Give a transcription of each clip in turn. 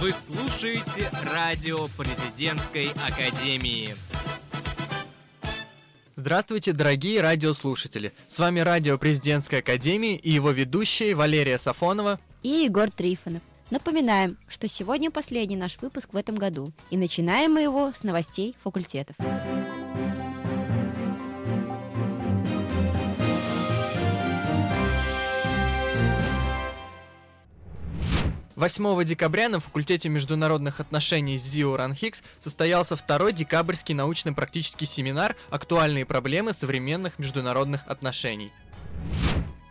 Вы слушаете радио президентской академии. Здравствуйте, дорогие радиослушатели! С вами радио президентской академии и его ведущие Валерия Сафонова и Егор Трифонов. Напоминаем, что сегодня последний наш выпуск в этом году, и начинаем мы его с новостей факультетов. 8 декабря на факультете международных отношений ЗИО РАНХИКС состоялся второй декабрьский научно-практический семинар «Актуальные проблемы современных международных отношений».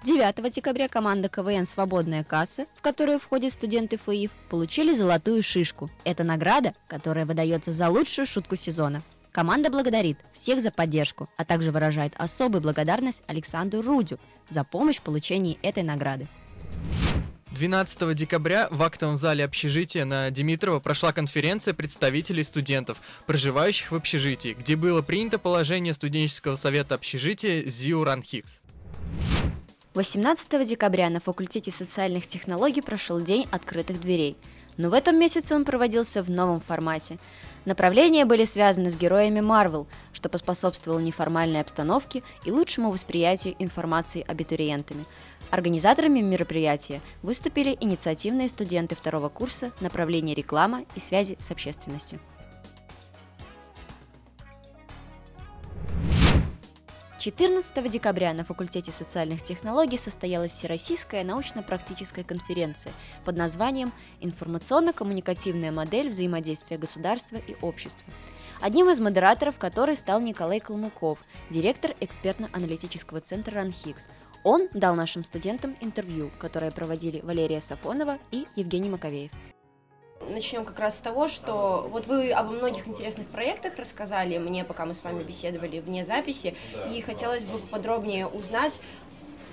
9 декабря команда КВН «Свободная касса», в которую входят студенты ФАИФ, получили золотую шишку. Это награда, которая выдается за лучшую шутку сезона. Команда благодарит всех за поддержку, а также выражает особую благодарность Александру Рудю за помощь в получении этой награды. 12 декабря в актовом зале общежития на Димитрова прошла конференция представителей студентов, проживающих в общежитии, где было принято положение студенческого совета общежития ЗИУ РАНХИКС. 18 декабря на факультете социальных технологий прошел День открытых дверей, но в этом месяце он проводился в новом формате. Направления были связаны с героями Марвел, что поспособствовало неформальной обстановке и лучшему восприятию информации абитуриентами – Организаторами мероприятия выступили инициативные студенты второго курса направления реклама и связи с общественностью. Четырнадцатого декабря на факультете социальных технологий состоялась Всероссийская научно-практическая конференция под названием «Информационно-коммуникативная модель взаимодействия государства и общества», одним из модераторов которой стал Николай Калмыков, директор экспертно-аналитического центра «Ранхикс», он дал нашим студентам интервью, которое проводили Валерия Сафонова и Евгений Маковеев. Начнем как раз с того, что вот вы обо многих интересных проектах рассказали мне, пока мы с вами беседовали вне записи, и хотелось бы подробнее узнать,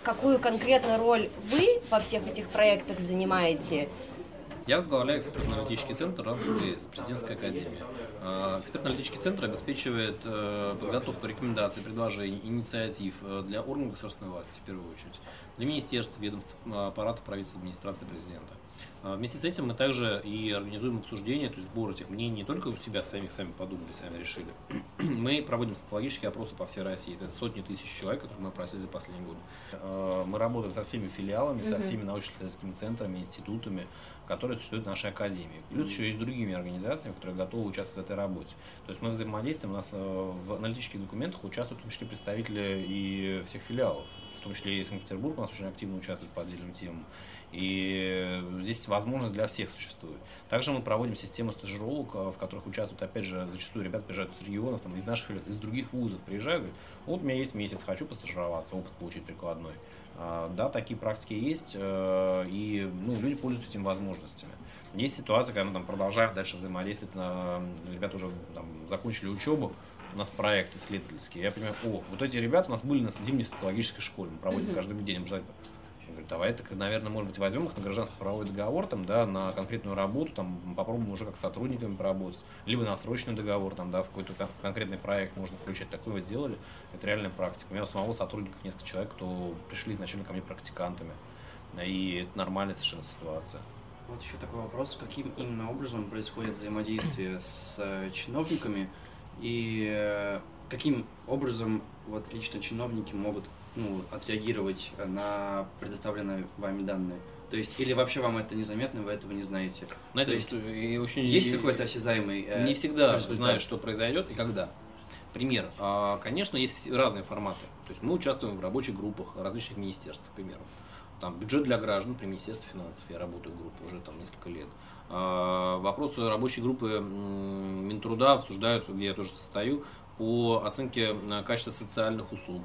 какую конкретно роль вы во всех этих проектах занимаете. Я возглавляю экспертно-аналитический центр РАНХБС, президентская академия. А, экспертно-аналитический центр обеспечивает э, подготовку рекомендаций, предложений, инициатив э, для органов государственной власти, в первую очередь, для министерств, ведомств, аппарата правительства, администрации президента. А, вместе с этим мы также и организуем обсуждение, то есть сбор этих мнений не только у себя самих сами подумали, сами решили. Мы проводим социологические опросы по всей России. Это сотни тысяч человек, которых мы опросили за последний год. А, мы работаем со всеми филиалами, со всеми научно-исследовательскими центрами, институтами, которые существуют в нашей академии. Плюс еще и с другими организациями, которые готовы участвовать в этой работе. То есть мы взаимодействуем, у нас э, в аналитических документах участвуют в том числе представители и всех филиалов. Том числе и Санкт-Петербург у нас очень активно участвует по отдельным темам. И здесь возможность для всех существует. Также мы проводим систему стажировок, э, в которых участвуют, опять же, зачастую ребята приезжают из регионов, там, из наших, из других вузов приезжают, говорят, вот у меня есть месяц, хочу постажироваться, опыт получить прикладной. А, да, такие практики есть, э, и ну, люди пользуются этими возможностями. Есть ситуация, когда мы там продолжаем дальше взаимодействовать, ребята уже там, закончили учебу, у нас проект исследовательский. Я понимаю, о, вот эти ребята у нас были на зимней социологической школе, мы проводим mm-hmm. каждый день обязательно говорю, давай так, наверное, может быть, возьмем их на гражданский правовой договор, там, да, на конкретную работу, там, попробуем уже как сотрудниками поработать, либо на срочный договор, там, да, в какой-то конкретный проект можно включать. Такое вот сделали, это реальная практика. У меня у самого сотрудников несколько человек, кто пришли изначально ко мне практикантами, и это нормальная совершенно ситуация. Вот еще такой вопрос, каким именно образом происходит взаимодействие с э, чиновниками и э, каким образом вот лично чиновники могут ну, отреагировать на предоставленные вами данные? То есть, или вообще вам это незаметно, вы этого не знаете? Знаете, То есть, и очень, есть какой-то осязаемый э, Не всегда знают, что произойдет и когда. Пример. А, конечно, есть разные форматы. То есть мы участвуем в рабочих группах различных министерств, к примеру. Там бюджет для граждан при Министерстве финансов. Я работаю в группе уже там несколько лет. А, вопросы рабочей группы Минтруда обсуждают, где я тоже состою, по оценке э, качества социальных услуг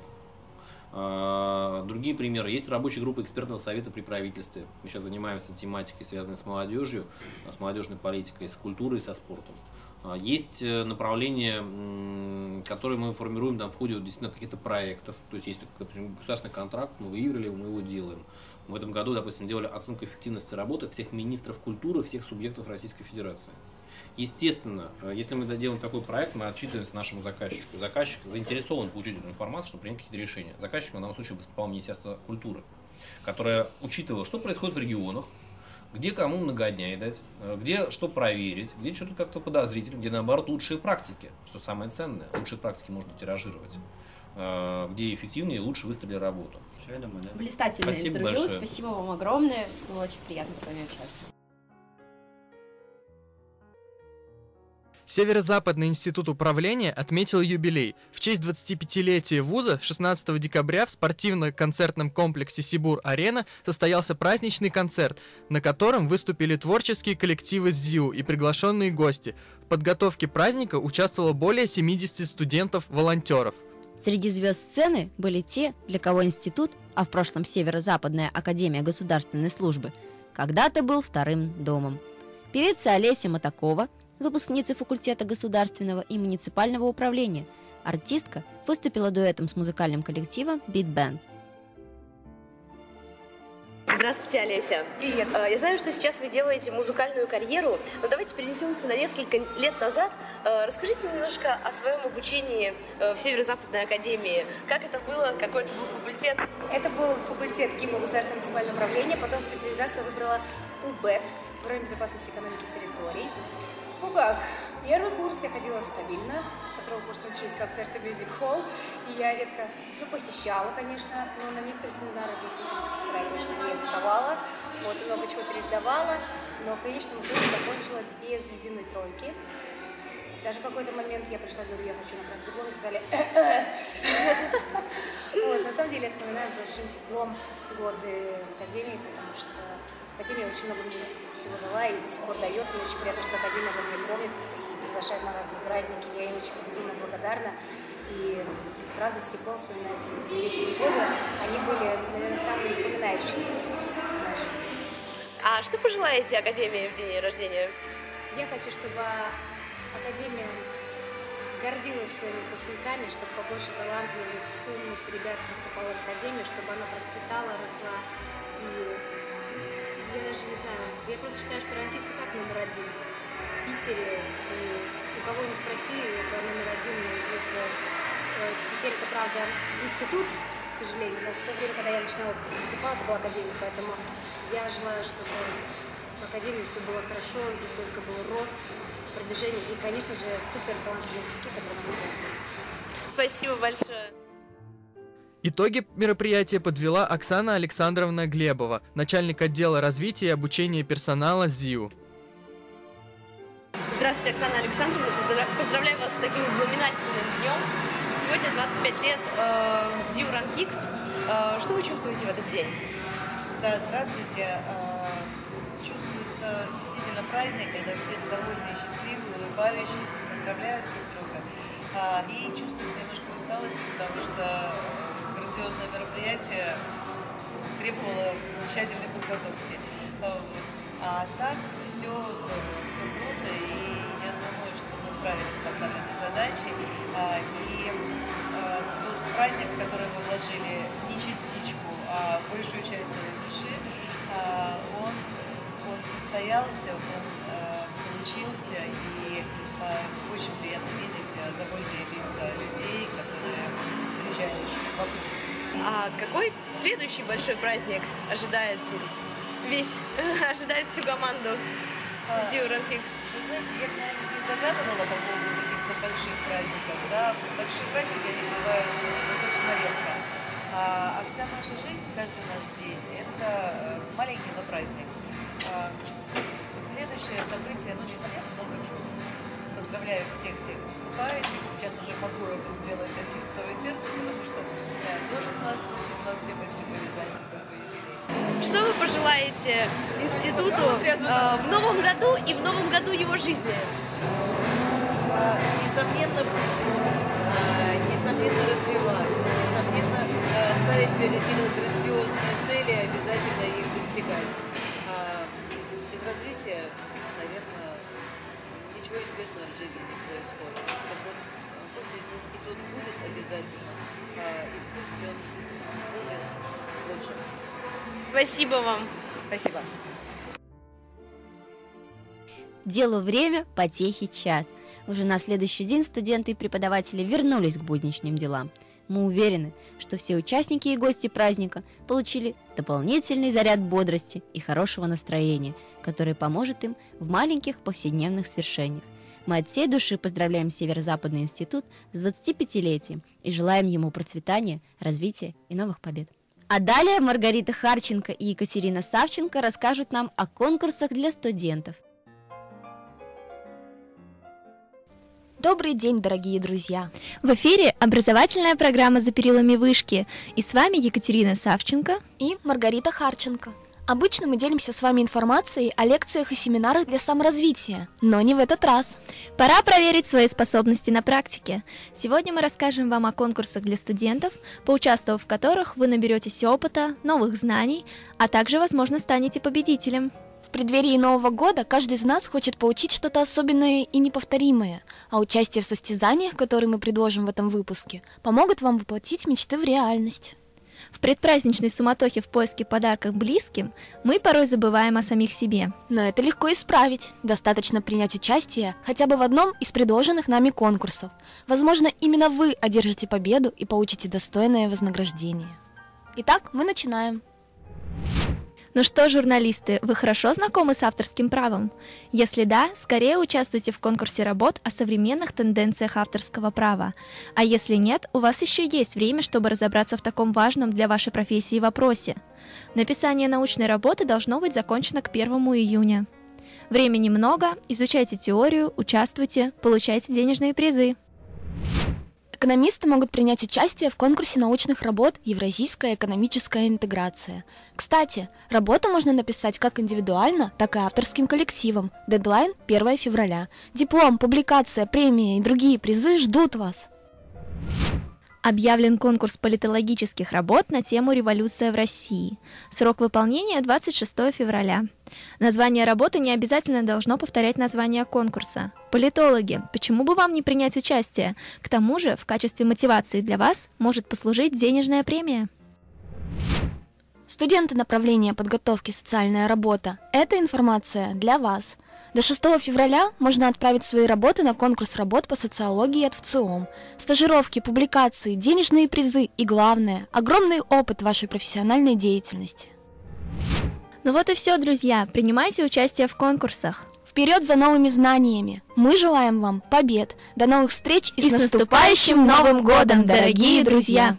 а, другие примеры. Есть рабочая группа экспертного совета при правительстве. Мы сейчас занимаемся тематикой, связанной с молодежью, с молодежной политикой, с культурой и со спортом. А, есть э, направления, которые мы формируем там, в ходе действительно каких-то проектов. То есть есть допустим, государственный контракт, мы выиграли, мы его делаем. В этом году, допустим, делали оценку эффективности работы всех министров культуры всех субъектов Российской Федерации. Естественно, э, если мы делаем такой проект, мы отчитываемся нашему заказчику. Заказчик заинтересован получить эту информацию, чтобы принять какие-то решения. Заказчик в данном случае выступал Министерство культуры, которое учитывало, что происходит в регионах, где кому многодней дать, э, где что проверить, где что-то как-то подозрительно, где наоборот лучшие практики, что самое ценное, лучшие практики можно тиражировать, э, где эффективнее и лучше выстрелили работу. Все, я думаю, да. Блистательное Спасибо интервью, большое. спасибо вам огромное, было очень приятно с вами общаться. Северо-Западный институт управления отметил юбилей. В честь 25-летия вуза 16 декабря в спортивно-концертном комплексе «Сибур-Арена» состоялся праздничный концерт, на котором выступили творческие коллективы ЗИУ и приглашенные гости. В подготовке праздника участвовало более 70 студентов-волонтеров. Среди звезд сцены были те, для кого институт, а в прошлом Северо-Западная Академия Государственной Службы, когда-то был вторым домом. Певица Олеся Матакова, выпускница факультета государственного и муниципального управления, артистка, выступила дуэтом с музыкальным коллективом Beat Band. Здравствуйте, Олеся. Привет. Э, Я знаю, что сейчас вы делаете музыкальную карьеру, но давайте перенесемся на несколько лет назад. Э, Расскажите немножко о своем обучении э, в Северо-Западной Академии. Как это было, какой это был факультет? Это был факультет ГИМО Государственного муниципального управления, потом специализацию выбрала УБЭТ, Управление безопасности экономики территорий. Ну как, первый курс я ходила стабильно, со второго курса начались концерты Music Hall, и я редко, ну, посещала, конечно, но на некоторые семинары до 7.30 утра, конечно, не вставала, вот, много чего пересдавала, но в конечном итоге закончила без единой тройки. Даже в какой-то момент я пришла, говорю, я хочу на красный диплом, и сказали, вот, на самом деле я вспоминаю с большим теплом годы в Академии, потому что Академия очень много мне всего дала и до сих пор дает. Мне очень приятно, что Академия обо мне помнит и приглашает на разные праздники. Я им очень безумно благодарна. И правда, с теплом вспоминаются студенческие годы. Они были, наверное, самые запоминающиеся в моей жизни. А что пожелаете Академии в день рождения? Я хочу, чтобы Академия гордилась своими выпускниками, чтобы побольше талантливых, умных ребят поступало в Академию, чтобы она процветала, росла. И я даже не знаю, я просто считаю, что Ранкис и так номер один в Питере. И у кого не спроси, это номер один из... э, Теперь это, правда, институт, к сожалению, но в то время, когда я начинала поступала, это была Академия, поэтому я желаю, чтобы в Академии все было хорошо, и только был рост, продвижение, и, конечно же, супер талантливые выпускники, которые мы. Спасибо большое. Итоги мероприятия подвела Оксана Александровна Глебова, начальник отдела развития и обучения персонала ЗИУ. Здравствуйте, Оксана Александровна. Поздравля- Поздравляю вас с таким знаменательным днем. Сегодня 25 лет э, ЗИУ Ранхикс. Э, что вы чувствуете в этот день? Да, здравствуйте. А, Чувствуется действительно праздник, когда все довольные, счастливые, улыбающиеся, поздравляют друг друга. А, И чувствуется немножко усталость, потому что э, грандиозное мероприятие требовало тщательной подготовки. А. А так все здорово, все круто, и я думаю, что мы справились с поставленной задачей. А, И э, тот праздник, в который мы вложили не частичку, а большую часть своей души, а, он, он состоялся, он получился, и очень приятно видеть довольные лица людей, которые встречаешь вокруг. А какой следующий большой праздник ожидает весь, ожидает всю команду ЗИУ Ранхикс? Вы знаете, я, наверное, не загадывала по поводу каких-то больших праздников. Да, большие праздники, они бывают э, достаточно редко. А, а вся наша жизнь, каждый наш день, это э, маленький, но праздник. А, следующее событие, ну, несомненно, Новый год. Поздравляю всех-всех с наступающим. Сейчас уже могу это сделать от чистого сердца, до 16 числа все мысли были заняты. Что вы пожелаете институту э, в новом году и в новом году его жизни? А, несомненно быть, а, несомненно развиваться, несомненно а, ставить себе какие-то грандиозные цели и обязательно их достигать. Без развития, наверное, ничего интересного в жизни не происходит. Этот институт будет обязательно, а, и пусть он будет лучше. Спасибо вам. Спасибо. Делу время, потехи час. Уже на следующий день студенты и преподаватели вернулись к будничным делам. Мы уверены, что все участники и гости праздника получили дополнительный заряд бодрости и хорошего настроения, который поможет им в маленьких повседневных свершениях. Мы от всей души поздравляем Северо-Западный институт с 25-летием и желаем ему процветания, развития и новых побед. А далее Маргарита Харченко и Екатерина Савченко расскажут нам о конкурсах для студентов. Добрый день, дорогие друзья! В эфире образовательная программа «За перилами вышки» и с вами Екатерина Савченко и Маргарита Харченко. Обычно мы делимся с вами информацией о лекциях и семинарах для саморазвития, но не в этот раз. Пора проверить свои способности на практике. Сегодня мы расскажем вам о конкурсах для студентов, поучаствовав в которых вы наберетесь опыта, новых знаний, а также, возможно, станете победителем. В преддверии Нового года каждый из нас хочет получить что-то особенное и неповторимое, а участие в состязаниях, которые мы предложим в этом выпуске, помогут вам воплотить мечты в реальность. В предпраздничной суматохе в поиске подарков близким мы порой забываем о самих себе. Но это легко исправить. Достаточно принять участие хотя бы в одном из предложенных нами конкурсов. Возможно, именно вы одержите победу и получите достойное вознаграждение. Итак, мы начинаем. Ну что, журналисты, вы хорошо знакомы с авторским правом? Если да, скорее участвуйте в конкурсе работ о современных тенденциях авторского права. А если нет, у вас еще есть время, чтобы разобраться в таком важном для вашей профессии вопросе. Написание научной работы должно быть закончено к 1 июня. Времени много, изучайте теорию, участвуйте, получайте денежные призы. Экономисты могут принять участие в конкурсе научных работ «Евразийская экономическая интеграция». Кстати, работу можно написать как индивидуально, так и авторским коллективом. Дедлайн 1 февраля. Диплом, публикация, премия и другие призы ждут вас. Объявлен конкурс политологических работ на тему «Революция в России». Срок выполнения 26 февраля. Название работы не обязательно должно повторять название конкурса. Политологи, почему бы вам не принять участие? К тому же, в качестве мотивации для вас может послужить денежная премия. Студенты направления подготовки «Социальная работа» — это информация для вас. До 6 февраля можно отправить свои работы на конкурс работ по социологии от ВЦИОМ. Стажировки, публикации, денежные призы и, главное, огромный опыт вашей профессиональной деятельности. Ну вот и все, друзья. Принимайте участие в конкурсах. Вперед за новыми знаниями! Мы желаем вам побед! До новых встреч и, и с наступающим Новым годом, дорогие друзья!